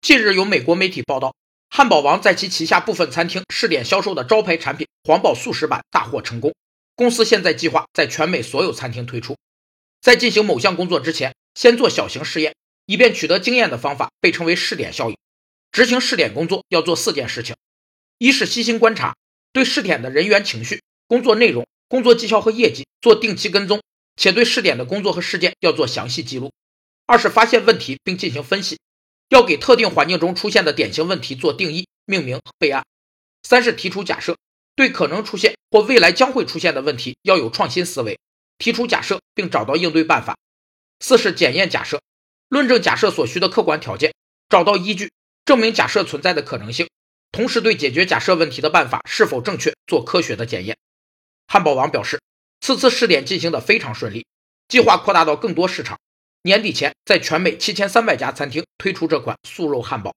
近日有美国媒体报道，汉堡王在其旗下部分餐厅试点销售的招牌产品黄堡素食版大获成功。公司现在计划在全美所有餐厅推出。在进行某项工作之前，先做小型试验，以便取得经验的方法被称为试点效应。执行试点工作要做四件事情：一是细心观察，对试点的人员情绪、工作内容、工作绩效和业绩做定期跟踪，且对试点的工作和事件要做详细记录；二是发现问题并进行分析。要给特定环境中出现的典型问题做定义、命名、备案。三是提出假设，对可能出现或未来将会出现的问题要有创新思维，提出假设并找到应对办法。四是检验假设，论证假设所需的客观条件，找到依据，证明假设存在的可能性，同时对解决假设问题的办法是否正确做科学的检验。汉堡王表示，此次试点进行的非常顺利，计划扩大到更多市场。年底前，在全美七千三百家餐厅推出这款素肉汉堡。